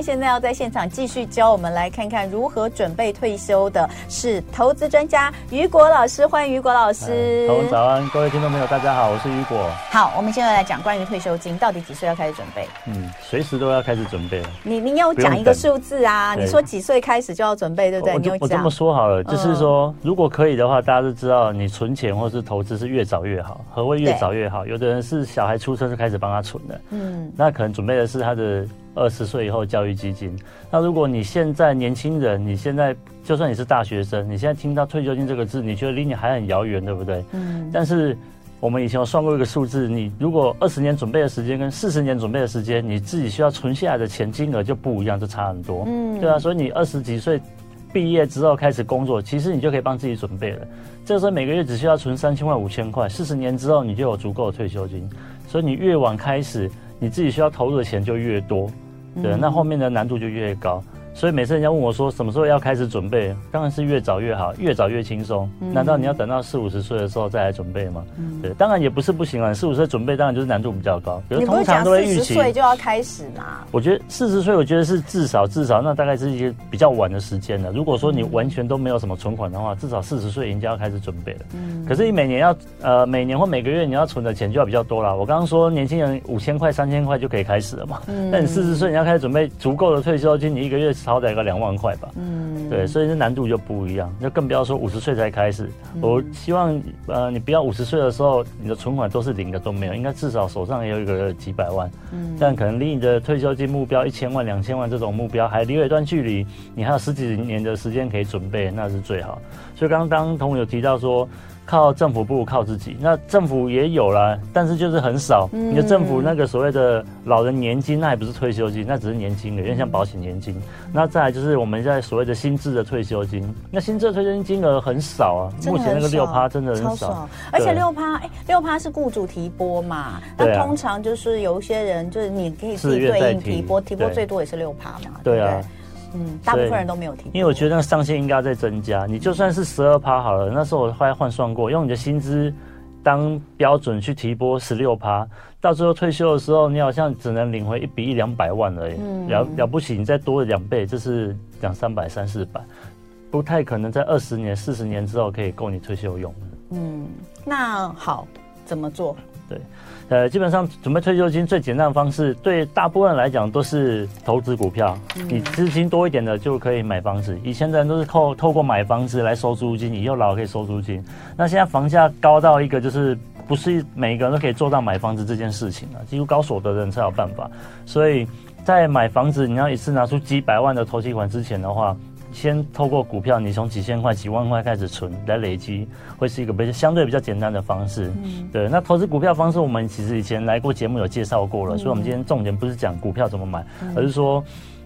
天现在要在现场继续教我们来看看如何准备退休的是投资专家雨果老师，欢迎雨果老师。好，早安，各位听众朋友，大家好，我是雨果。好，我们现在来讲关于退休金，到底几岁要开始准备？嗯，随时都要开始准备。你你要讲一个数字啊？你说几岁开始就要准备，对不对？我我这么说好了，就是说，如果可以的话，大家都知道，你存钱或是投资是越早越好。何谓越早越好？有的人是小孩出生就开始帮他存的，嗯，那可能准备的是他的。二十岁以后教育基金。那如果你现在年轻人，你现在就算你是大学生，你现在听到退休金这个字，你觉得离你还很遥远，对不对？嗯。但是我们以前有算过一个数字，你如果二十年准备的时间跟四十年准备的时间，你自己需要存下来的钱金额就不一样，就差很多。嗯。对啊，所以你二十几岁毕业之后开始工作，其实你就可以帮自己准备了。这个时候每个月只需要存三千块、五千块，四十年之后你就有足够的退休金。所以你越晚开始。你自己需要投入的钱就越多，对，那后面的难度就越高。所以每次人家问我说什么时候要开始准备，当然是越早越好，越早越轻松。难道你要等到四五十岁的时候再来准备吗？对，当然也不是不行啊。四五十岁准备当然就是难度比较高。比如通常都会预期四十岁就要开始嘛？我觉得四十岁，我觉得是至少至少那大概是一些比较晚的时间了。如果说你完全都没有什么存款的话，至少四十岁人家要开始准备了。嗯。可是你每年要呃每年或每个月你要存的钱就要比较多了。我刚刚说年轻人五千块三千块就可以开始了嘛。嗯。那你四十岁你要开始准备足够的退休金，你一个月。好歹个两万块吧，嗯，对，所以这难度就不一样，那更不要说五十岁才开始。嗯、我希望，呃，你不要五十岁的时候，你的存款都是零的都没有，应该至少手上也有一个几百万，嗯，但可能离你的退休金目标一千万、两千万这种目标还离有一段距离，你还有十几年的时间可以准备，那是最好。所以刚刚当同有提到说。靠政府不如靠自己。那政府也有啦，但是就是很少。你的政府那个所谓的老人年金，那还不是退休金，那只是年金的，有点像保险年金。那再来就是我们在所谓的新制的退休金，那新制的退休金金额很少啊。目前那个六趴真的很少，而且六趴，哎，六趴是雇主提拨嘛？那通常就是有一些人就是你可以自己对应提拨，提拨最多也是六趴嘛？对啊。嗯，大部分人都没有听，因为我觉得那上限应该要再增加。你就算是十二趴好了，那时候我后来换算过，用你的薪资当标准去提拨十六趴，到最后退休的时候，你好像只能领回一笔一两百万而已。嗯，了了不起，你再多两倍，这是两三百、三四百，不太可能在二十年、四十年之后可以够你退休用。嗯，那好，怎么做？对。呃，基本上准备退休金最简单的方式，对大部分人来讲都是投资股票。嗯、你资金多一点的就可以买房子。以前的人都是透透过买房子来收租金，以后老了可以收租金。那现在房价高到一个就是不是每一个人都可以做到买房子这件事情啊，几乎高所得的人才有办法。所以在买房子你要一次拿出几百万的头期款之前的话。先透过股票，你从几千块、几万块开始存来累积，会是一个比较相对比较简单的方式。嗯，对。那投资股票方式，我们其实以前来过节目有介绍过了，嗯、所以我们今天重点不是讲股票怎么买，嗯、而是说。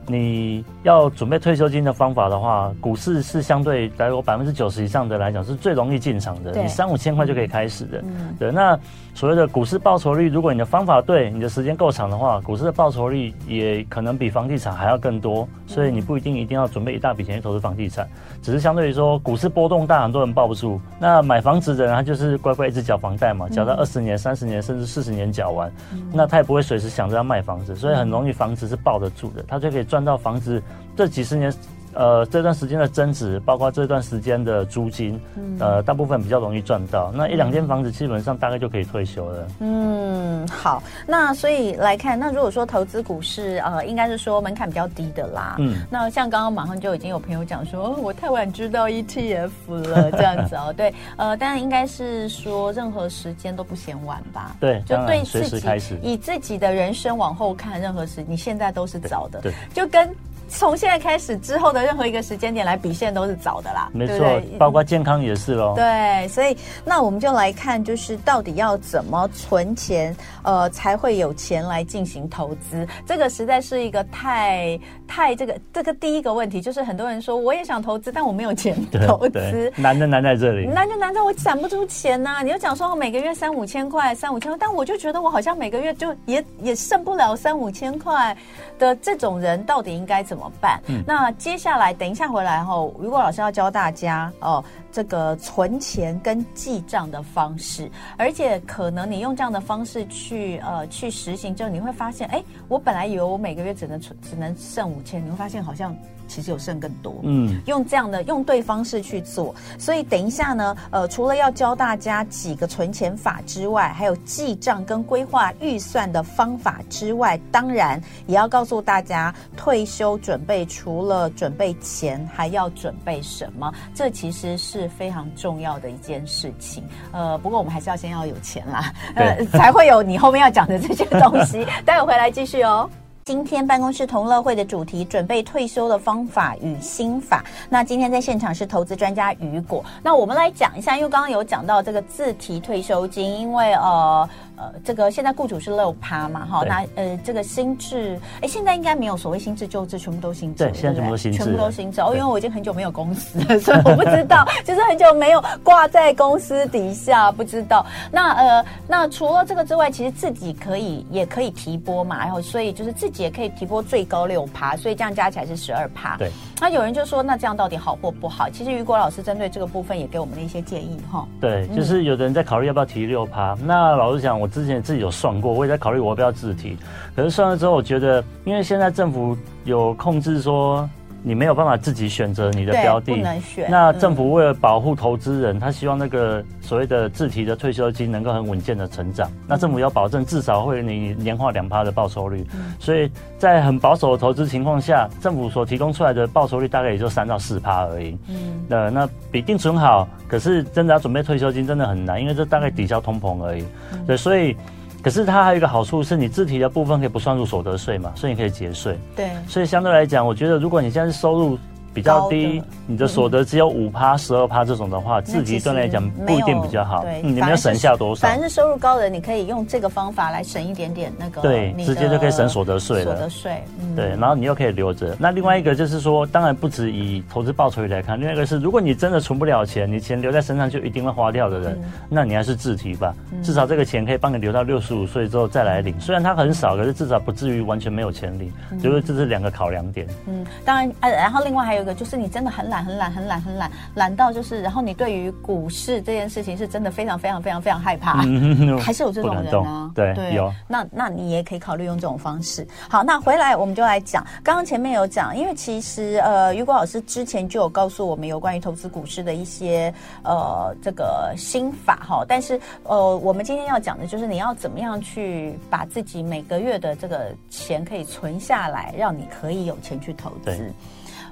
你要准备退休金的方法的话，股市是相对来说百分之九十以上的来讲是最容易进场的。你三五千块就可以开始的。嗯、对，那所谓的股市报酬率，如果你的方法对，你的时间够长的话，股市的报酬率也可能比房地产还要更多。所以你不一定一定要准备一大笔钱去投资房地产，只是相对于说股市波动大，很多人抱不住。那买房子的人他就是乖乖一直缴房贷嘛，缴到二十年、三十年甚至四十年缴完，嗯、那他也不会随时想着要卖房子，所以很容易房子是抱得住的，他就可以。赚到房子这几十年，呃，这段时间的增值，包括这段时间的租金，呃，大部分比较容易赚到。那一两间房子基本上大概就可以退休了。嗯，好，那所以来看，那如果说投资股市，呃，应该是说门槛比较低的啦。嗯，那像刚刚马上就已经有朋友讲说，我太晚知道 ETF 了，这样子哦。对，呃，当然应该是说任何时间都不嫌晚吧。对，就对自己开始，以自己的人生往后看，任何时你现在都是早的。对，就跟。从现在开始之后的任何一个时间点来比，现在都是早的啦。没错，对对，包括健康也是喽。对，所以那我们就来看，就是到底要怎么存钱，呃，才会有钱来进行投资。这个实在是一个太太这个这个第一个问题，就是很多人说我也想投资，但我没有钱投资，难就难在这里，难就难在我攒不出钱呐、啊。你就讲说我每个月三五千块，三五千块，但我就觉得我好像每个月就也也剩不了三五千块的这种人，到底应该怎么？办？嗯，那接下来等一下回来后，如果老师要教大家哦，这个存钱跟记账的方式，而且可能你用这样的方式去呃去实行之后，你会发现，哎，我本来以为我每个月只能存只能剩五千，你会发现好像。其实有剩更多，嗯，用这样的用对方式去做，所以等一下呢，呃，除了要教大家几个存钱法之外，还有记账跟规划预算的方法之外，当然也要告诉大家退休准备除了准备钱，还要准备什么？这其实是非常重要的一件事情。呃，不过我们还是要先要有钱啦，呃，才会有你后面要讲的这些东西。待会回来继续哦。今天办公室同乐会的主题，准备退休的方法与心法。那今天在现场是投资专家雨果。那我们来讲一下，因为刚刚有讲到这个自提退休金，因为呃。呃，这个现在雇主是六趴嘛，哈，那呃，这个新制，哎，现在应该没有所谓新制旧制，全部都新制，对，现在全部都新制，全部都新制。哦，因为我已经很久没有公司了，所以我不知道，就是很久没有挂在公司底下，不知道。那呃，那除了这个之外，其实自己可以也可以提拨嘛，然后所以就是自己也可以提拨最高六趴，所以这样加起来是十二趴。对。那有人就说，那这样到底好或不好？其实雨果老师针对这个部分也给我们了一些建议哈。对，就是有的人在考虑要不要提六趴。那老实讲，我之前自己有算过，我也在考虑我要不要自提。可是算了之后，我觉得，因为现在政府有控制说。你没有办法自己选择你的标的，不能选。那政府为了保护投资人，嗯，他希望那个所谓的自提的退休金能够很稳健的成长。嗯，那政府要保证至少会你年化两趴的报酬率，嗯。所以在很保守的投资情况下，政府所提供出来的报酬率大概也就三到四趴而已。嗯，那那比定存好，可是真的要准备退休金真的很难，因为这大概抵消通膨而已。嗯，对，所以。可是它还有一个好处是，你自提的部分可以不算入所得税嘛，所以你可以节税。对，所以相对来讲，我觉得如果你现在是收入。比较低，你的所得只有五趴、十二趴这种的话，自己对来讲不一定比较好。对，你们要省下多少？反正是收入高的，你可以用这个方法来省一点点那个。对，直接就可以省所得税了。所得税，嗯，对，然后你又可以留着。那另外一个就是说，当然不止以投资报酬率来看，另外一个是，如果你真的存不了钱，你钱留在身上就一定会花掉的人，那你还是自提吧，至少这个钱可以帮你留到六十五岁之后再来领。虽然它很少，可是至少不至于完全没有钱领。就是这是两个考量点。嗯，当然，呃，然后另外还有一个就是你真的很。很懒，很懒，很懒，很懒，懒到就是，然后你对于股市这件事情是真的非常非常非常非常害怕，嗯、还是有这种人啊？对，对，有。那那你也可以考虑用这种方式。好，那回来我们就来讲，刚刚前面有讲，因为其实呃，雨果老师之前就有告诉我们有关于投资股市的一些呃这个心法哈，但是呃，我们今天要讲的就是你要怎么样去把自己每个月的这个钱可以存下来，让你可以有钱去投资。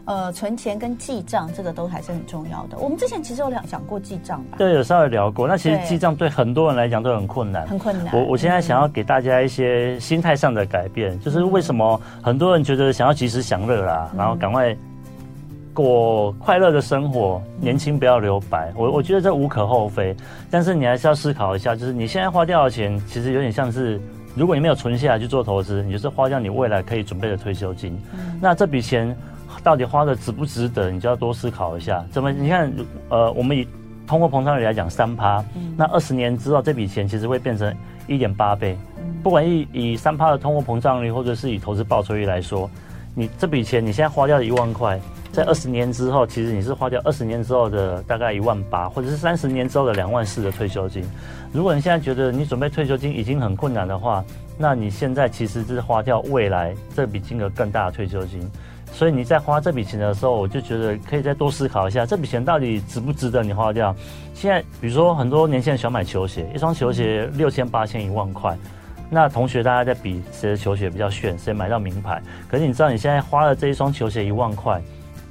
呃，存钱跟记账这个都还是很重要的。我们之前其实有聊讲过记账吧？对，有稍微聊过。那其实记账对很多人来讲都很困难，很困难。我我现在想要给大家一些心态上的改变，嗯，就是为什么很多人觉得想要及时享乐啦，嗯，然后赶快过快乐的生活，嗯，年轻不要留白。我我觉得这无可厚非，但是你还是要思考一下，就是你现在花掉的钱，其实有点像是，如果你没有存下来去做投资，你就是花掉你未来可以准备的退休金。嗯，那这笔钱。到底花的值不值得？你就要多思考一下。怎么？你看，呃，我们以通货膨胀率来讲，三趴，那二十年之后这笔钱其实会变成一点八倍。不管以以三趴的通货膨胀率，或者是以投资报酬率来说，你这笔钱你现在花掉了一万块，在二十年之后，其实你是花掉二十年之后的大概一万八，或者是三十年之后的两万四的退休金。如果你现在觉得你准备退休金已经很困难的话，那你现在其实是花掉未来这笔金额更大的退休金。所以你在花这笔钱的时候，我就觉得可以再多思考一下，这笔钱到底值不值得你花掉。现在比如说很多年轻人想买球鞋，一双球鞋六千、八千、一万块，那同学大家在比谁的球鞋比较炫，谁买到名牌。可是你知道你现在花了这一双球鞋一万块，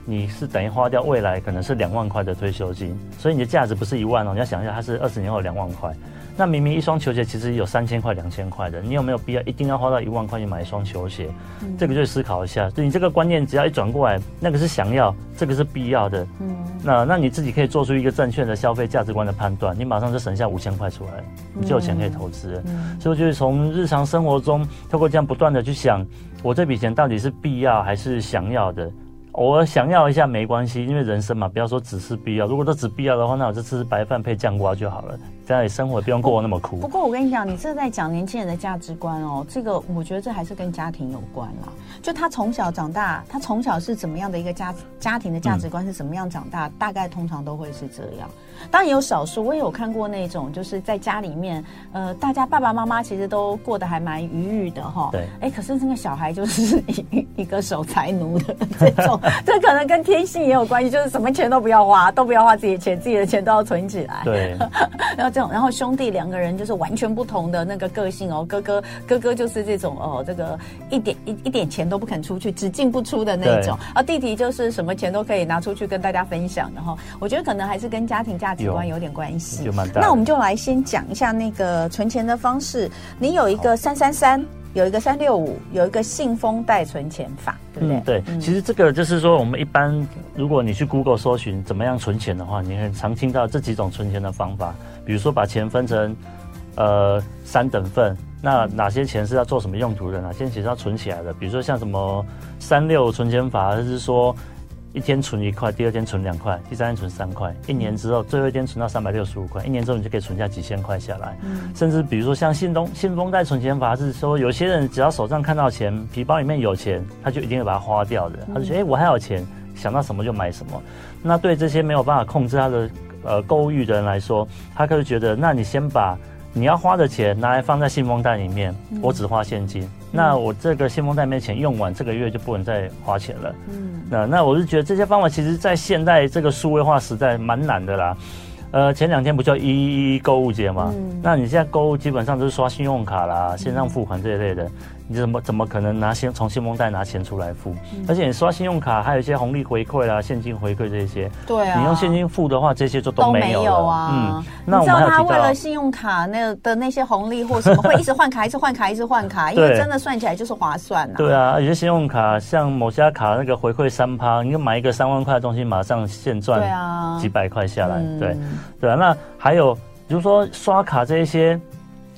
你是等于花掉未来可能是两万块的退休金，所以你的价值不是一万哦，你要想一下，它是二十年后两万块。那明明一双球鞋其实有三千块、两千块的，你有没有必要一定要花到一万块去买一双球鞋？嗯，这个就思考一下。就你这个观念，只要一转过来，那个是想要，这个是必要的。嗯，那那你自己可以做出一个正确的消费价值观的判断，你马上就省下五千块出来，你就有钱可以投资。嗯，所以就是从日常生活中，透过这样不断的去想，我这笔钱到底是必要还是想要的。偶尔想要一下没关系，因为人生嘛，不要说只是必要。如果都只必要的话，那我就吃白饭配酱瓜就好了。在生活不用过那么苦。不过我跟你讲，你这在讲年轻人的价值观哦，这个我觉得这还是跟家庭有关啦。就他从小长大，他从小是怎么样的一个家家庭的价值观是怎么样长大，嗯、大概通常都会是这样。当然有少数，我也有看过那种，就是在家里面，呃，大家爸爸妈妈其实都过得还蛮愉悦的哈。对。哎，可是那个小孩就是一一个守财奴的 这种，这可能跟天性也有关系，就是什么钱都不要花，都不要花自己的钱，自己的钱都要存起来。对。然后这种，然后兄弟两个人就是完全不同的那个个性哦。哥哥哥哥就是这种哦，这个一点一一点钱都不肯出去，只进不出的那种。而弟弟就是什么钱都可以拿出去跟大家分享的哈。我觉得可能还是跟家庭价值观有点关系。那我们就来先讲一下那个存钱的方式。你有一个三三三。有一个三六五，有一个信封袋存钱法，对不对？嗯、对，嗯、其实这个就是说，我们一般如果你去 Google 搜寻怎么样存钱的话，你很常听到这几种存钱的方法。比如说把钱分成呃三等份，那哪些钱是要做什么用途的？哪些钱是要存起来的？比如说像什么三六存钱法，就是说。一天存一块，第二天存两块，第三天存三块，一年之后最后一天存到三百六十五块，一年之后你就可以存下几千块下来。嗯，甚至比如说像信东信封袋存钱法，是说有些人只要手上看到钱，皮包里面有钱，他就一定会把它花掉的。他就觉得哎、欸，我还有钱，想到什么就买什么。那对这些没有办法控制他的呃购物欲的人来说，他可以觉得，那你先把你要花的钱拿来放在信封袋里面，我只花现金。那我这个信封袋里面钱用完，这个月就不能再花钱了。嗯，那那我是觉得这些方法其实，在现代这个数位化时代蛮难的啦。呃，前两天不叫一一一购物节吗？嗯，那你现在购物基本上都是刷信用卡啦、线上付款这一类的。你怎么怎么可能拿信从信封袋拿钱出来付？嗯、而且你刷信用卡还有一些红利回馈啦、现金回馈这些。对啊。你用现金付的话，这些就都没有，都没有啊。嗯。那我们还你知道他为了信用卡那的那些红利或什么，会一直换卡，一直换卡，一直换卡，因为真的算起来就是划算啊。对啊，有些信用卡像某家卡那个回馈三趴，你就买一个三万块的东西，马上现赚几百块下来。对啊。对对啊，那还有比如说刷卡这一些。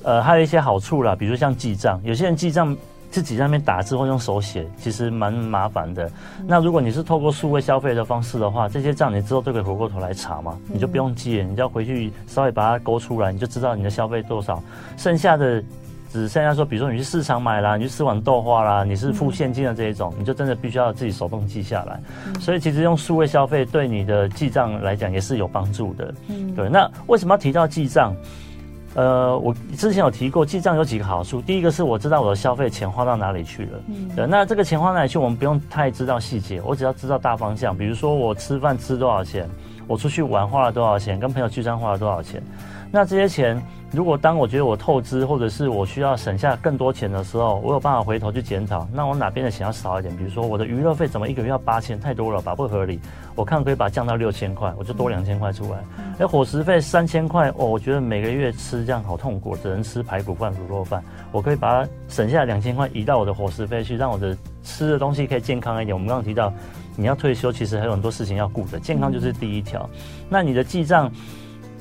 呃，还有一些好处啦，比如像记账，有些人记账自己在那边打字或用手写，其实蛮麻烦的。嗯、那如果你是透过数位消费的方式的话，这些账你之后都可以回过头来查嘛，你就不用记了，你就要回去稍微把它勾出来，你就知道你的消费多少。剩下的只剩下说，比如说你去市场买啦，你去吃碗豆花啦，你是付现金的这一种，嗯、你就真的必须要自己手动记下来。嗯、所以其实用数位消费对你的记账来讲也是有帮助的。嗯，对。那为什么要提到记账？呃，我之前有提过，记账有几个好处。第一个是我知道我的消费钱花到哪里去了。嗯。对，那这个钱花哪里去，我们不用太知道细节，我只要知道大方向。比如说我吃饭吃多少钱，我出去玩花了多少钱，跟朋友聚餐花了多少钱。那这些钱，如果当我觉得我透支，或者是我需要省下更多钱的时候，我有办法回头去检讨，那我哪边的钱要少一点？比如说我的娱乐费怎么一个月要八千，太多了吧，不合理。我看可以把它降到六千块，我就多两千块出来。哎、嗯，伙食费三千块，哦，我觉得每个月吃这样好痛苦，只能吃排骨饭、卤肉饭。我可以把它省下两千块移到我的伙食费去，让我的吃的东西可以健康一点。我们刚刚提到，你要退休，其实还有很多事情要顾的，健康就是第一条。嗯、那你的记账。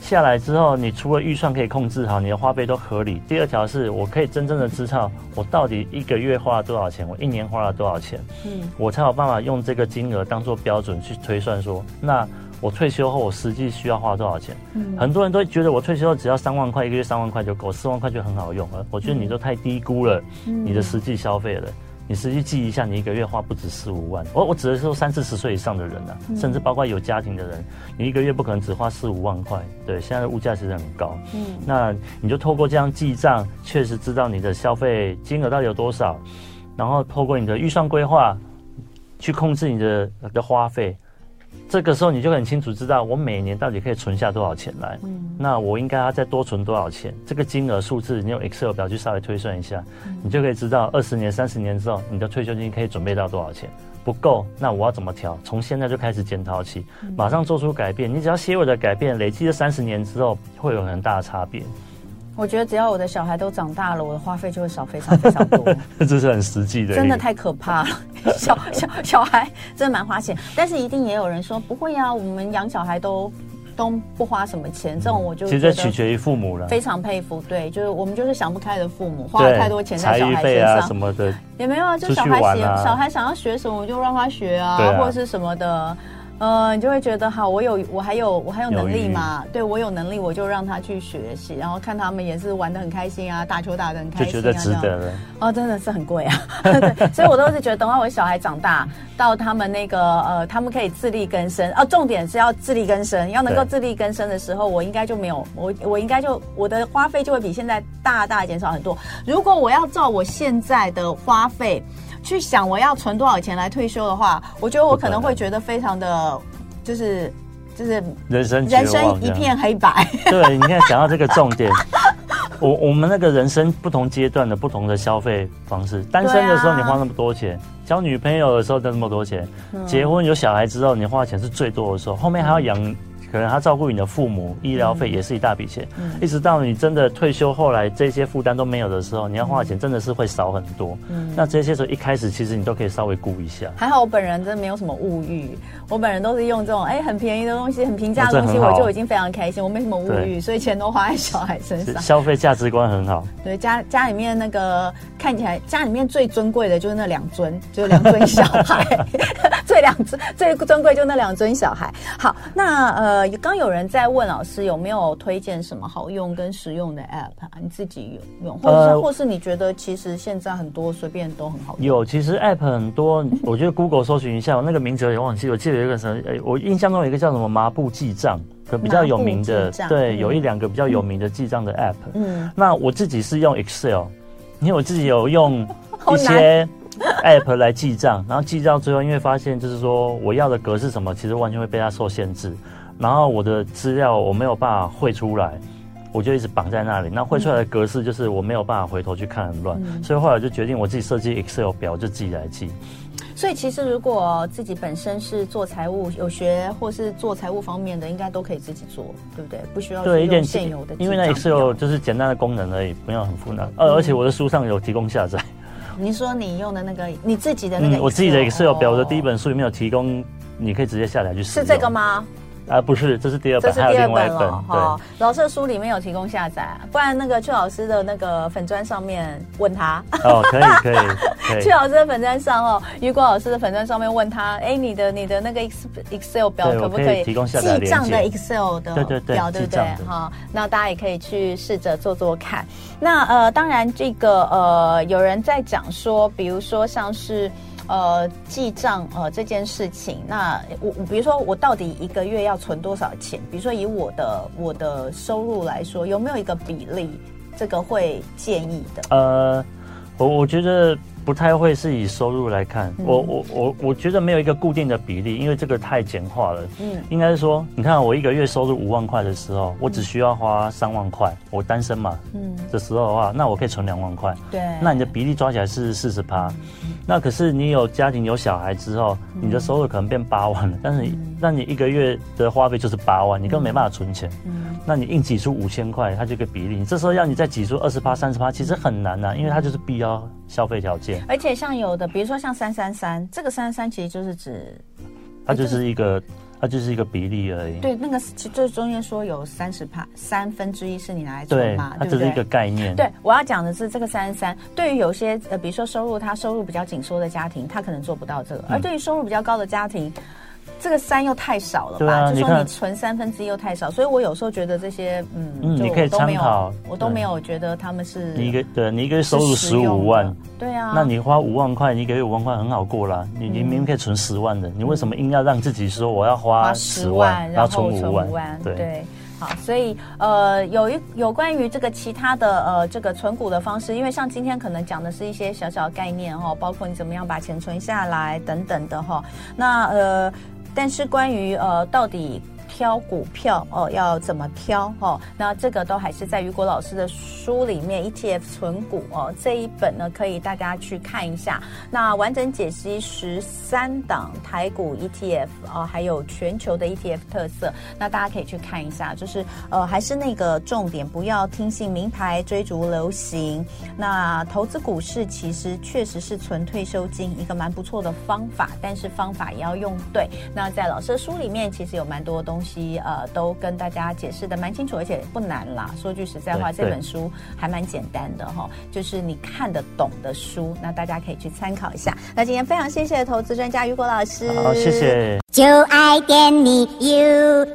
下来之后，你除了预算可以控制好，你的花费都合理。第二条是我可以真正的知道我到底一个月花了多少钱，我一年花了多少钱，嗯，我才有办法用这个金额当做标准去推算说，那我退休后我实际需要花多少钱？嗯，很多人都觉得我退休后只要三万块，一个月三万块就够，四万块就很好用了。我觉得你都太低估了你的实际消费了。你实际记一下，你一个月花不止四五万。我我指的是说三四十岁以上的人啊，嗯、甚至包括有家庭的人，你一个月不可能只花四五万块。对，现在的物价其实很高。嗯，那你就透过这样记账，确实知道你的消费金额到底有多少，然后透过你的预算规划，去控制你的的花费。这个时候你就很清楚知道我每年到底可以存下多少钱来，嗯，那我应该要再多存多少钱？这个金额数字你用 Excel 表去稍微推算一下，嗯，你就可以知道二十年、三十年之后你的退休金可以准备到多少钱。不够，那我要怎么调？从现在就开始检讨起，马上做出改变。你只要些微的改变，累积了三十年之后会有很大的差别。我觉得只要我的小孩都长大了，我的花费就会少非常非常多。这是很实际的，真的太可怕了。小小小孩真的蛮花钱，但是一定也有人说不会啊，我们养小孩都都不花什么钱。这种我就其实取决于父母了，非常佩服。对，就是我们就是想不开的父母，花了太多钱在小孩身上，啊、什么的也没有啊。就小孩喜、啊、小孩想要学什么，我就让他学啊，啊或者是什么的。呃，你就会觉得好，我有我还有我还有能力嘛？对，我有能力，我就让他去学习，然后看他们也是玩的很开心啊，打球打的很开心，啊，就觉得值得了。哦，真的是很贵啊，对，所以我都是觉得等到我小孩长大，到他们那个呃，他们可以自力更生啊，重点是要自力更生，要能够自力更生的时候，我应该就没有我我应该就我的花费就会比现在大大减少很多。如果我要照我现在的花费。去想我要存多少钱来退休的话，我觉得我可能会觉得非常的，就是就是人生人生一片黑白。对，你看讲到这个重点，我我们那个人生不同阶段的不同的消费方式，单身的时候你花那么多钱，交女朋友的时候挣那么多钱，结婚有小孩之后你花钱是最多的时候，后面还要养。可能他照顾你的父母，医疗费也是一大笔钱，嗯，一直到你真的退休，后来这些负担都没有的时候，你要花的钱真的是会少很多。嗯，那这些时候一开始其实你都可以稍微顾一下。还好我本人真的没有什么物欲，我本人都是用这种哎很便宜的东西，很平价的东西，我就已经非常开心，我没什么物欲，所以钱都花在小孩身上。消费价值观很好。对，家家里面那个看起来家里面最尊贵的就是那两尊，就是两尊小孩，最两尊最尊贵就那两尊小孩。好，那呃刚有人在。在问老师有没有推荐什么好用跟实用的 App 啊？你自己有用，或者是、呃、或是你觉得其实现在很多随便都很好用。有，其实 App 很多，我觉得 Google 搜寻一下，我那个名字有点忘记，我记得有一个什么，哎，我印象中有一个叫什么麻布记账，可比较有名的，对，有一两个比较有名的记账的 App。嗯，那我自己是用 Excel，因为我自己有用 一些 App 来记账，然后记到最后，因为发现就是说我要的格式什么，其实完全会被它受限制。然后我的资料我没有办法汇出来，我就一直绑在那里。那汇出来的格式就是我没有办法回头去看很乱，嗯、所以后来就决定我自己设计 Excel 表，就自己来记。所以其实如果自己本身是做财务有学或是做财务方面的，应该都可以自己做，对不对？不需要对一点现有的，因为那 Excel 就是简单的功能而已，没有很复杂。呃、嗯，而且我的书上有提供下载。你说你用的那个你自己的那个嗯，我自己的 Excel 表，我的第一本书里面有提供，你可以直接下载去试。是这个吗？啊，不是，这是第二本，这是第二本了哈。老师的书里面有提供下载，不然那个阙老师的那个粉砖上面问他哦，可以可以。阙 老师的粉砖上哦，雨果老师的粉砖上面问他，哎，你的你的那个 Excel 表可不可以提供下载？记账的 Excel 的表，对对表，对不对？哈，那大家也可以去试着做做看。那呃，当然这个呃，有人在讲说，比如说像是。呃，记账呃这件事情，那我比如说我到底一个月要存多少钱？比如说以我的我的收入来说，有没有一个比例？这个会建议的？呃，我我觉得。不太会是以收入来看，嗯、我我我我觉得没有一个固定的比例，因为这个太简化了。嗯，应该是说，你看我一个月收入五万块的时候，我只需要花三万块，我单身嘛，嗯，的时候的话，那我可以存两万块。对，那你的比例抓起来是四十趴。那可是你有家庭有小孩之后，你的收入可能变八万了，但是那你一个月的花费就是八万，你根本没办法存钱。嗯，那你硬挤出五千块，它就一个比例，你这时候要你再挤出二十趴、三十趴，其实很难呐、啊，因为它就是必要消费条件。而且像有的，比如说像三三三，这个三三三其实就是指，它就是一个，它就是一个比例而已。对，那个就是中间说有三十帕，三分之一是你拿来存嘛，对，它只是一个概念。对，我要讲的是这个三三三，对于有些呃，比如说收入他收入比较紧缩的家庭，他可能做不到这个，嗯、而对于收入比较高的家庭。这个三又太少了吧？啊、就说你存三分之一又太少，所以我有时候觉得这些，嗯，嗯，你可以参考，我都没有觉得他们是你一个对，你一个月收入十五万，对啊，那你花五万块，你一个月五万块很好过啦。你你明明可以存十万的，你为什么硬要让自己说我要花十万，然后存五万？对。对好，所以呃，有一有关于这个其他的呃这个存股的方式，因为像今天可能讲的是一些小小的概念哈，包括你怎么样把钱存下来等等的哈。那呃，但是关于呃到底。挑股票哦，要怎么挑哦？那这个都还是在雨果老师的书里面，ETF 存股哦这一本呢，可以大家去看一下。那完整解析十三档台股 ETF 啊，还有全球的 ETF 特色，那大家可以去看一下。就是呃，还是那个重点，不要听信名牌，追逐流行。那投资股市其实确实是存退休金一个蛮不错的方法，但是方法也要用对。那在老师的书里面，其实有蛮多东东西呃都跟大家解释的蛮清楚，而且不难啦。说句实在话，这本书还蛮简单的哈，就是你看得懂的书，那大家可以去参考一下。那今天非常谢谢投资专家雨果老师，好，谢谢。就爱点你 UFO。